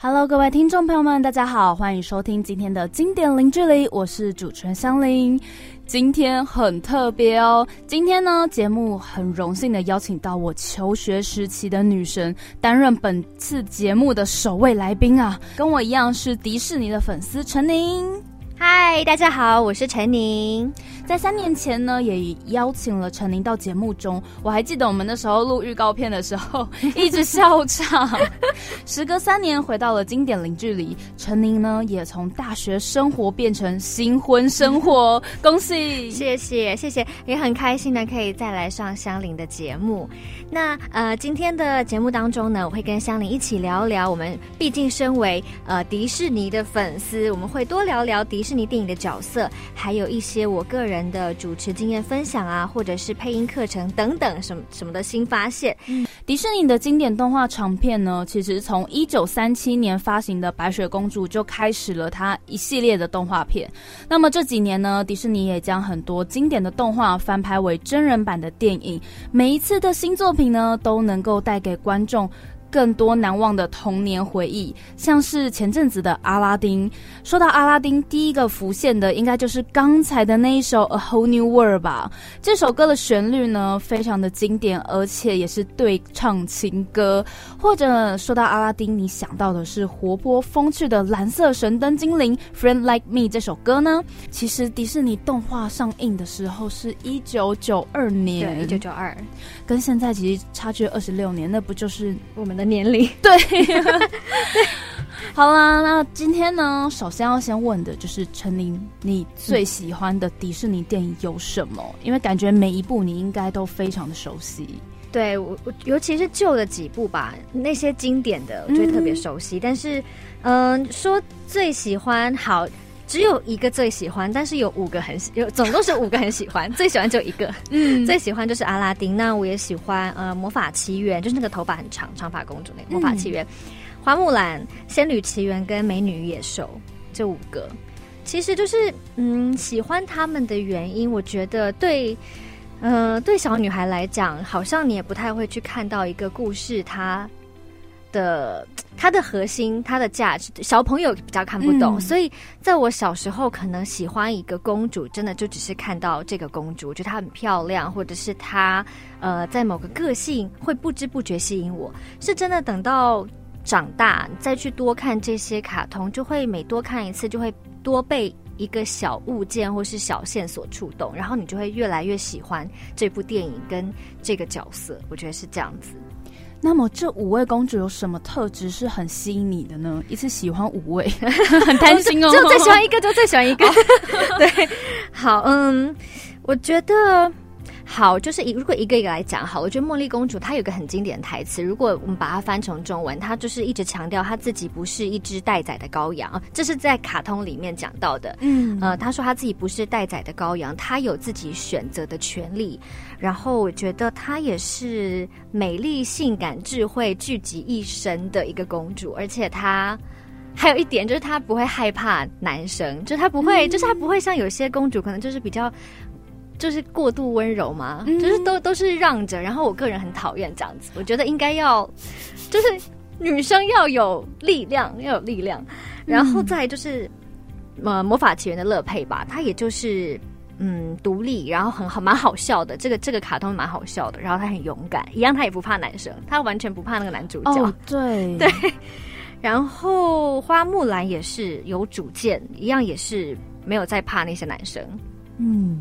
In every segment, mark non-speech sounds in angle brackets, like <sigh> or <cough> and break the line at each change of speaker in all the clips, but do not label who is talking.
Hello，各位听众朋友们，大家好，欢迎收听今天的经典零距离，我是主持人香菱。今天很特别哦，今天呢，节目很荣幸的邀请到我求学时期的女神，担任本次节目的首位来宾啊，跟我一样是迪士尼的粉丝陈宁。
嗨，大家好，我是陈宁。
在三年前呢，也邀请了陈宁到节目中。我还记得我们那时候录预告片的时候，<laughs> 一直笑场。时隔三年，回到了经典零距离，陈宁呢也从大学生活变成新婚生活，<laughs> 恭喜！
谢谢谢谢，也很开心的可以再来上香菱的节目。那呃，今天的节目当中呢，我会跟香菱一起聊聊。我们毕竟身为呃迪士尼的粉丝，我们会多聊聊迪迪士尼电影的角色，还有一些我个人的主持经验分享啊，或者是配音课程等等什么什么的新发现。
迪士尼的经典动画长片呢，其实从一九三七年发行的《白雪公主》就开始了它一系列的动画片。那么这几年呢，迪士尼也将很多经典的动画翻拍为真人版的电影。每一次的新作品呢，都能够带给观众。更多难忘的童年回忆，像是前阵子的阿拉丁。说到阿拉丁，第一个浮现的应该就是刚才的那一首《A Whole New World》吧。这首歌的旋律呢，非常的经典，而且也是对唱情歌。或者说到阿拉丁，你想到的是活泼风趣的蓝色神灯精灵《Friend Like Me》这首歌呢？其实迪士尼动画上映的时候是一九九二年，
对，一九九二，
跟现在其实差距二十六年，那不就是
我们的年龄？<laughs>
对。<laughs> 好啦，那今天呢，首先要先问的就是陈琳，你最喜欢的迪士尼电影有什么？因为感觉每一部你应该都非常的熟悉。
对我，我尤其是旧的几部吧，那些经典的我觉得特别熟悉。但是，嗯，说最喜欢，好，只有一个最喜欢，但是有五个很喜，有总共是五个很喜欢，<laughs> 最喜欢就一个。嗯，最喜欢就是阿拉丁。那我也喜欢，呃，魔法奇缘，就是那个头发很长，长发公主那个魔法奇缘。花木兰、仙女奇缘跟美女与野兽这五个，其实就是嗯，喜欢他们的原因，我觉得对，呃，对小女孩来讲，好像你也不太会去看到一个故事，它的它的核心、它的价值，小朋友比较看不懂。所以在我小时候，可能喜欢一个公主，真的就只是看到这个公主，我觉得她很漂亮，或者是她呃，在某个个性会不知不觉吸引我，是真的等到。长大再去多看这些卡通，就会每多看一次，就会多被一个小物件或是小线索触动，然后你就会越来越喜欢这部电影跟这个角色。我觉得是这样子。
那么这五位公主有什么特质是很吸引你的呢？一次喜欢五位，<laughs> 很贪心哦，
就最喜欢一个，就最喜欢一个。<laughs> 对，好，嗯，我觉得。好，就是一如果一个一个来讲，好，我觉得茉莉公主她有个很经典的台词，如果我们把它翻成中文，她就是一直强调她自己不是一只待宰的羔羊，这是在卡通里面讲到的。嗯，呃，她说她自己不是待宰的羔羊，她有自己选择的权利。然后我觉得她也是美丽、性感、智慧聚集一身的一个公主，而且她还有一点就是她不会害怕男生，就她不会，就是她不会像有些公主可能就是比较。就是过度温柔嘛，就是都都是让着，然后我个人很讨厌这样子。我觉得应该要，就是女生要有力量，要有力量。然后再就是，呃，魔法奇缘的乐佩吧，她也就是嗯独立，然后很好，蛮好笑的。这个这个卡通蛮好笑的，然后她很勇敢，一样她也不怕男生，她完全不怕那个男主角。
对 <laughs>
对。然后花木兰也是有主见，一样也是没有在怕那些男生。嗯，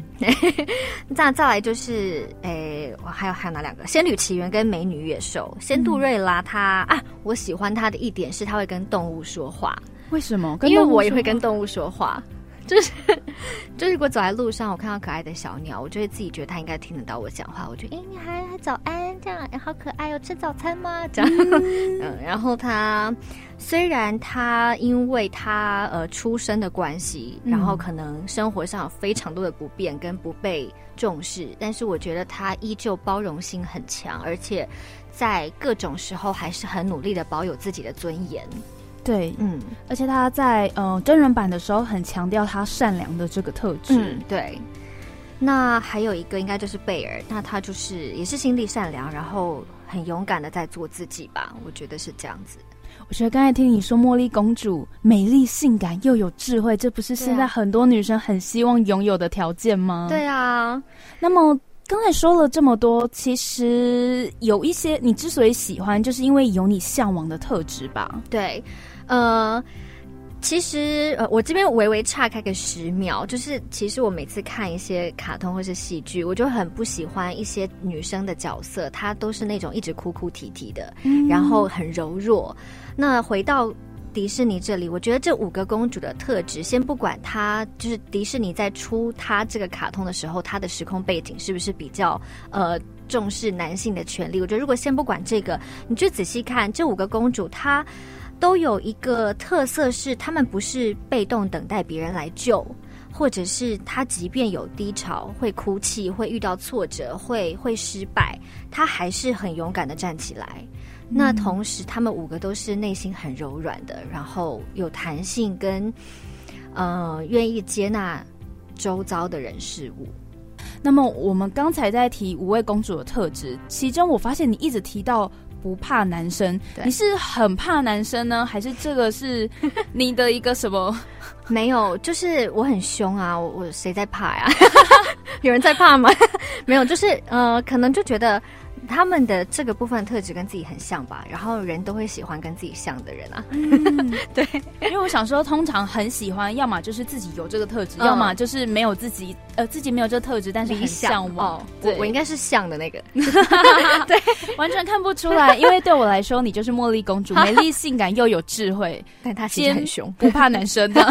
<laughs> 再再来就是，诶，我还有还有哪两个？仙女奇缘跟美女野兽。仙杜瑞拉她啊，我喜欢她的一点是她会跟动物说话。
为什么？
因为我也会跟动物说话。就是，就是如果走在路上，我看到可爱的小鸟，我就会自己觉得它应该听得到我讲话。我觉得，哎，你还还早安，这样，好可爱哦，吃早餐吗？这样，<laughs> 嗯，然后它虽然它因为它呃出生的关系，然后可能生活上有非常多的不便跟不被重视，但是我觉得它依旧包容性很强，而且在各种时候还是很努力的保有自己的尊严。
对，嗯，而且他在呃真人版的时候很强调他善良的这个特质。
嗯，对。那还有一个应该就是贝尔，那他就是也是心地善良，然后很勇敢的在做自己吧，我觉得是这样子。
我觉得刚才听你说茉莉公主美丽、性感又有智慧，这不是现在很多女生很希望拥有的条件吗？
对啊。
那么刚才说了这么多，其实有一些你之所以喜欢，就是因为有你向往的特质吧？
对，呃。其实，呃，我这边微微岔开个十秒，就是其实我每次看一些卡通或是戏剧，我就很不喜欢一些女生的角色，她都是那种一直哭哭啼啼的，然后很柔弱。那回到迪士尼这里，我觉得这五个公主的特质，先不管她，就是迪士尼在出她这个卡通的时候，她的时空背景是不是比较呃重视男性的权利？我觉得如果先不管这个，你就仔细看这五个公主，她。都有一个特色是，她们不是被动等待别人来救，或者是他即便有低潮、会哭泣、会遇到挫折、会会失败，他还是很勇敢的站起来。那同时，他们五个都是内心很柔软的，然后有弹性，跟呃愿意接纳周遭的人事物。
那么，我们刚才在提五位公主的特质，其中我发现你一直提到。不怕男生，你是很怕男生呢，还是这个是你的一个什么？<laughs>
没有，就是我很凶啊，我我谁在怕呀？<laughs> 有人在怕吗？<laughs> 没有，就是呃，可能就觉得。他们的这个部分特质跟自己很像吧，然后人都会喜欢跟自己像的人啊。<laughs> 对，
因为我想说，通常很喜欢，要么就是自己有这个特质，要么就是没有自己，呃，自己没有这个特质，但是很向往。
我我应该是像的那个，<laughs> <laughs>
对，完全看不出来，因为对我来说，你就是茉莉公主，美丽、性感又有智慧，<laughs>
但她其实很凶，
不怕男生的。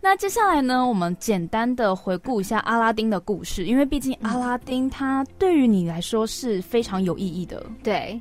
那接下来呢，我们简单的回顾一下阿拉丁的故事，因为毕竟阿拉丁他对于你来说是非常有意义的。
对，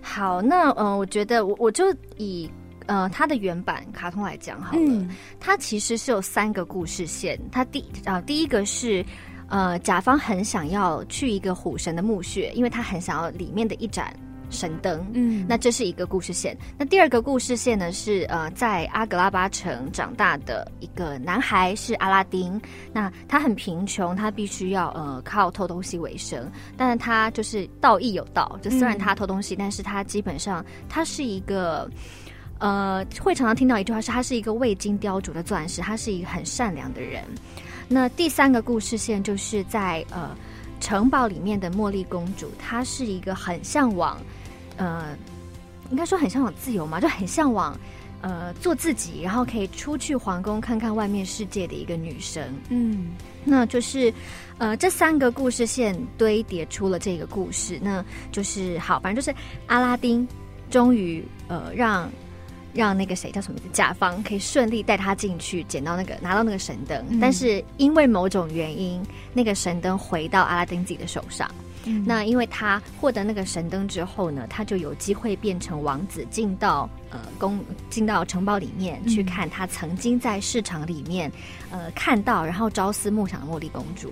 好，那嗯，我觉得我我就以呃它的原版卡通来讲好了，它其实是有三个故事线。它第啊第一个是呃甲方很想要去一个虎神的墓穴，因为他很想要里面的一盏。神灯，嗯，那这是一个故事线。那第二个故事线呢？是呃，在阿格拉巴城长大的一个男孩是阿拉丁。那他很贫穷，他必须要呃靠偷东西为生。但是他就是道义有道，就虽然他偷东西，但是他基本上他是一个呃，会常常听到一句话是，他是一个未经雕琢的钻石，他是一个很善良的人。那第三个故事线就是在呃城堡里面的茉莉公主，她是一个很向往。呃，应该说很向往自由嘛，就很向往呃做自己，然后可以出去皇宫看看外面世界的一个女生。嗯，那就是呃这三个故事线堆叠出了这个故事，那就是好，反正就是阿拉丁终于呃让让那个谁叫什么甲方可以顺利带他进去捡到那个拿到那个神灯，但是因为某种原因，那个神灯回到阿拉丁自己的手上。那因为他获得那个神灯之后呢，他就有机会变成王子，进到呃宫，进到城堡里面去看他曾经在市场里面呃看到，然后朝思暮想的茉莉公主。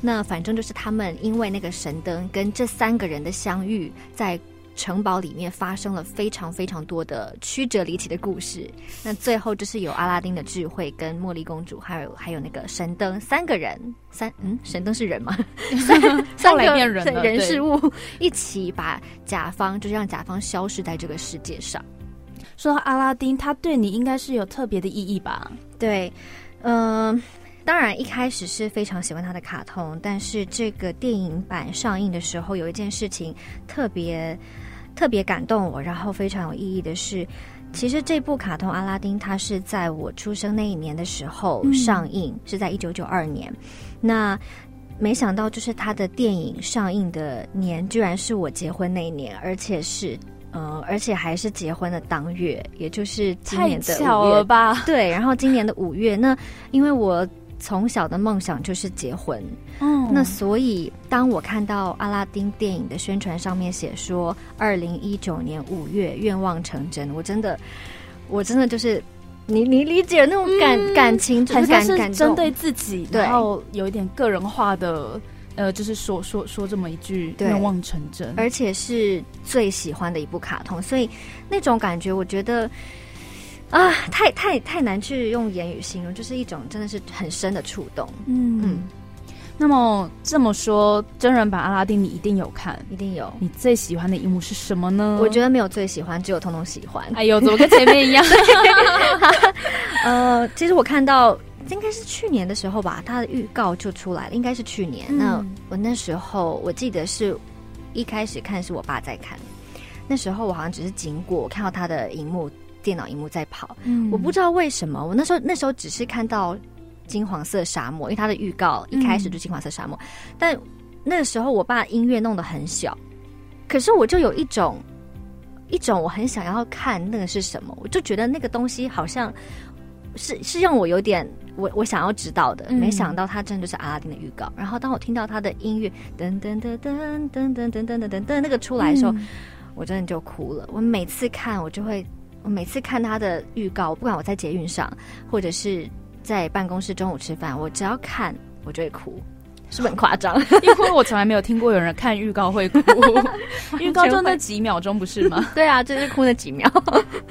那反正就是他们因为那个神灯跟这三个人的相遇，在。城堡里面发生了非常非常多的曲折离奇的故事，那最后就是有阿拉丁的智慧跟茉莉公主，还有还有那个神灯三个人，三嗯，神灯是人吗？<laughs> 三 <laughs> 三个
人
人事物一起把甲方，就是让甲方消失在这个世界上。
说到阿拉丁，他对你应该是有特别的意义吧？
对，嗯，当然一开始是非常喜欢他的卡通，但是这个电影版上映的时候，有一件事情特别。特别感动我，然后非常有意义的是，其实这部卡通《阿拉丁》它是在我出生那一年的时候上映，是在一九九二年。那没想到，就是它的电影上映的年，居然是我结婚那一年，而且是呃，而且还是结婚的当月，也就是今年的
五月吧？
对，然后今年的五月，那因为我。从小的梦想就是结婚，嗯，那所以当我看到阿拉丁电影的宣传上面写说二零一九年五月愿望成真，我真的，我真的就是你你理解那种感感情，
很像是针对自己，然后有一点个人化的，呃，就是说说说这么一句愿望成真，
而且是最喜欢的一部卡通，所以那种感觉，我觉得。啊，太太太难去用言语形容，就是一种真的是很深的触动。嗯嗯，
那么这么说，真人版阿拉丁你一定有看，
一定有。
你最喜欢的一幕是什么呢？
我觉得没有最喜欢，只有通通喜欢。
哎呦，怎么跟前面一样？<laughs>
呃，其实我看到应该是去年的时候吧，它的预告就出来了，应该是去年。那我那时候我记得是一开始看是我爸在看，那时候我好像只是经过我看到他的荧幕，电脑荧幕在跑，我不知道为什么，我那时候那时候只是看到。金黄色沙漠，因为它的预告一开始就金黄色沙漠，但那个时候我把音乐弄得很小，可是我就有一种一种我很想要看那个是什么，我就觉得那个东西好像是是让我有点我我想要知道的，没想到它真的就是阿拉丁的预告。然后当我听到它的音乐噔噔噔噔噔噔噔噔噔噔噔那个出来的时候，我真的就哭了。我每次看我就会，我每次看他的预告，不管我在捷运上或者是。在办公室中午吃饭，我只要看我就会哭，是不是很夸张？
因为我从来没有听过有人看预告会哭，预告就那几秒钟不是吗？<laughs>
对啊，就是哭那几秒。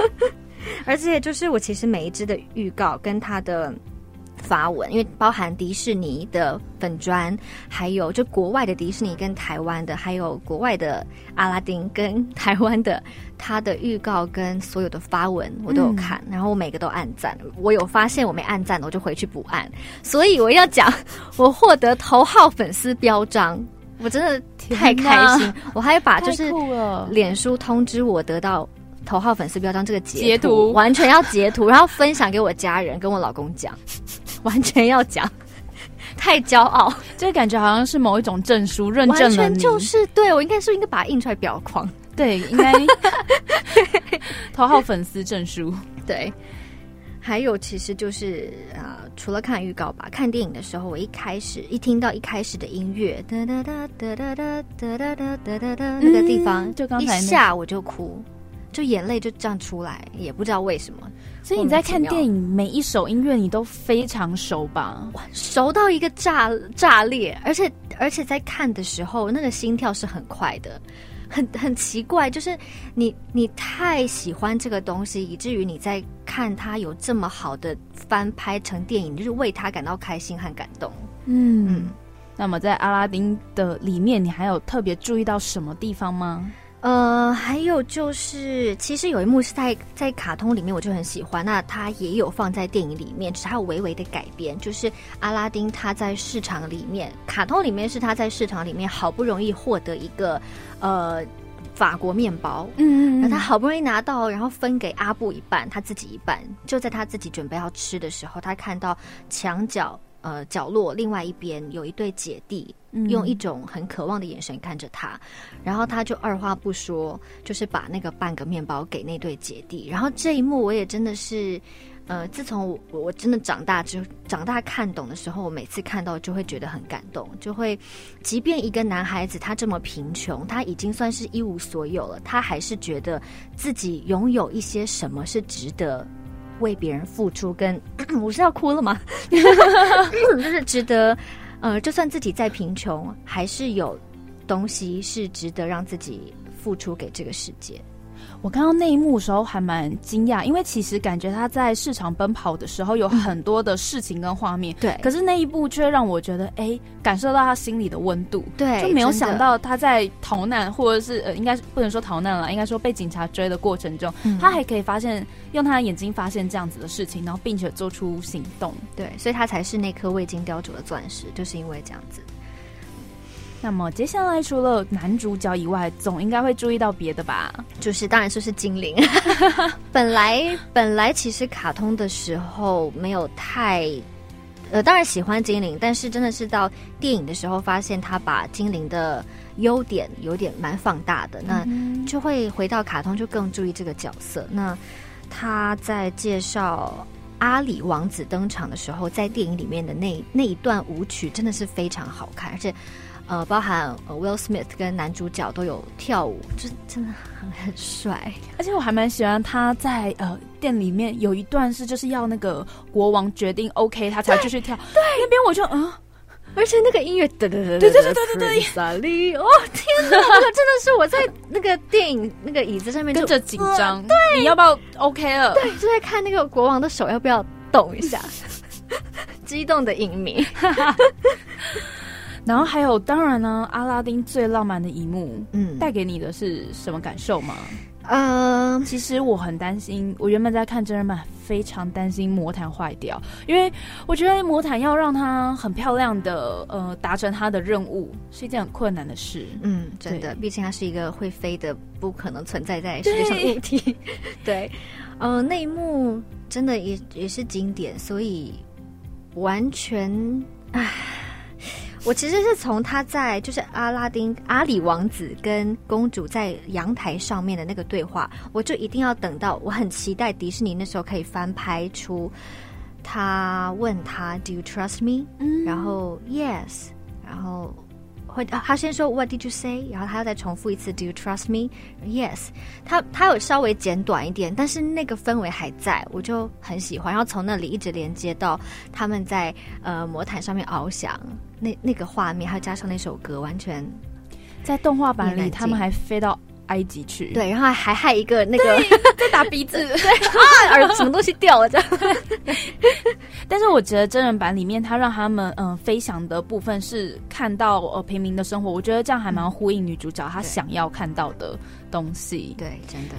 <laughs> 而且就是我其实每一支的预告跟他的。发文，因为包含迪士尼的粉砖，还有就国外的迪士尼跟台湾的，还有国外的阿拉丁跟台湾的，他的预告跟所有的发文我都有看，然后我每个都按赞。我有发现我没按赞的，我就回去补按。所以我要讲，我获得头号粉丝标章，我真的太开心。<laughs> 我还把就是脸书通知我得到头号粉丝标章这个截图，完全要截图，然后分享给我家人，跟我老公讲。<laughs> 完全要讲，<laughs> 太骄傲，
这感觉好像是某一种证书认证了你。
就是对我应该是应该把它印出来裱框，
对，应该 <laughs> 头号粉丝证书。
对，还有其实就是啊，除了看预告吧，看电影的时候，我一开始一听到一开始的音乐哒哒哒哒哒哒哒哒哒哒哒那个地方，
就刚才
一下我就哭，就眼泪就这样出来，也不知道为什么。
所以你在看电影，每一首音乐你都非常熟吧？
熟到一个炸炸裂，而且而且在看的时候，那个心跳是很快的，很很奇怪，就是你你太喜欢这个东西，以至于你在看它有这么好的翻拍成电影，就是为它感到开心和感动。
嗯，那么在阿拉丁的里面，你还有特别注意到什么地方吗？
呃，还有就是，其实有一幕是在在卡通里面，我就很喜欢。那它也有放在电影里面，只是它有微微的改编。就是阿拉丁他在市场里面，卡通里面是他在市场里面好不容易获得一个呃法国面包，嗯，那他好不容易拿到，然后分给阿布一半，他自己一半。就在他自己准备要吃的时候，他看到墙角。呃，角落另外一边有一对姐弟，用一种很渴望的眼神看着他，然后他就二话不说，就是把那个半个面包给那对姐弟。然后这一幕我也真的是，呃，自从我我真的长大之后长大看懂的时候，我每次看到就会觉得很感动，就会，即便一个男孩子他这么贫穷，他已经算是一无所有了，他还是觉得自己拥有一些什么是值得。为别人付出，跟 <coughs> 我是要哭了吗？<coughs> 就是值得，呃，就算自己再贫穷，还是有东西是值得让自己付出给这个世界。
我看到那一幕的时候还蛮惊讶，因为其实感觉他在市场奔跑的时候有很多的事情跟画面，
对。
可是那一步却让我觉得，哎，感受到他心里的温度，
对，
就没有想到他在逃难，或者是呃，应该不能说逃难了，应该说被警察追的过程中，他还可以发现用他的眼睛发现这样子的事情，然后并且做出行动，
对，所以他才是那颗未经雕琢的钻石，就是因为这样子。
那么接下来除了男主角以外，总应该会注意到别的吧？
就是当然就是精灵。<laughs> 本来本来其实卡通的时候没有太，呃，当然喜欢精灵，但是真的是到电影的时候，发现他把精灵的优点有点蛮放大的，那就会回到卡通就更注意这个角色。那他在介绍阿里王子登场的时候，在电影里面的那那一段舞曲真的是非常好看，而且。呃，包含 Will Smith 跟男主角都有跳舞，就真的很 <laughs> 很帅。
而且我还蛮喜欢他在呃店里面有一段是就是要那个国王决定 OK 他才继续跳。
对，
那边我就嗯，
而且那个音乐
对对对对对对，
萨利哦天哪，那个真的是我在那个电影那个椅子上面
跟着紧张。
对，
你要不要 OK 了？
对，就在看那个国王的手要不要动一下，<laughs> 激动的影迷。<laughs>
然后还有，当然呢，阿拉丁最浪漫的一幕，
嗯，
带给你的是什么感受吗？
嗯，
其实我很担心，我原本在看真人版，非常担心魔毯坏掉，因为我觉得魔毯要让它很漂亮的呃达成它的任务，是一件很困难的事。
嗯，真的，毕竟它是一个会飞的、不可能存在在世界上的物体。<laughs> 对，呃，那一幕真的也也是经典，所以完全唉。我其实是从他在就是阿拉丁阿里王子跟公主在阳台上面的那个对话，我就一定要等到我很期待迪士尼那时候可以翻拍出他问他 Do you trust me？嗯，然后 Yes，然后会他先说 What did you say？然后他要再重复一次 Do you trust me？Yes，他他有稍微简短一点，但是那个氛围还在，我就很喜欢。然后从那里一直连接到他们在呃魔毯上面翱翔。那那个画面，还有加上那首歌，完全
在动画版里，他们还飞到埃及去，
对，然后还害一个那个 <laughs>
在打鼻子，
对 <laughs> 啊，耳什么东西掉了这样。<laughs>
但是我觉得真人版里面，他让他们嗯飞翔的部分是看到呃平民的生活，我觉得这样还蛮呼应女主角她想要看到的东西。
对，真的。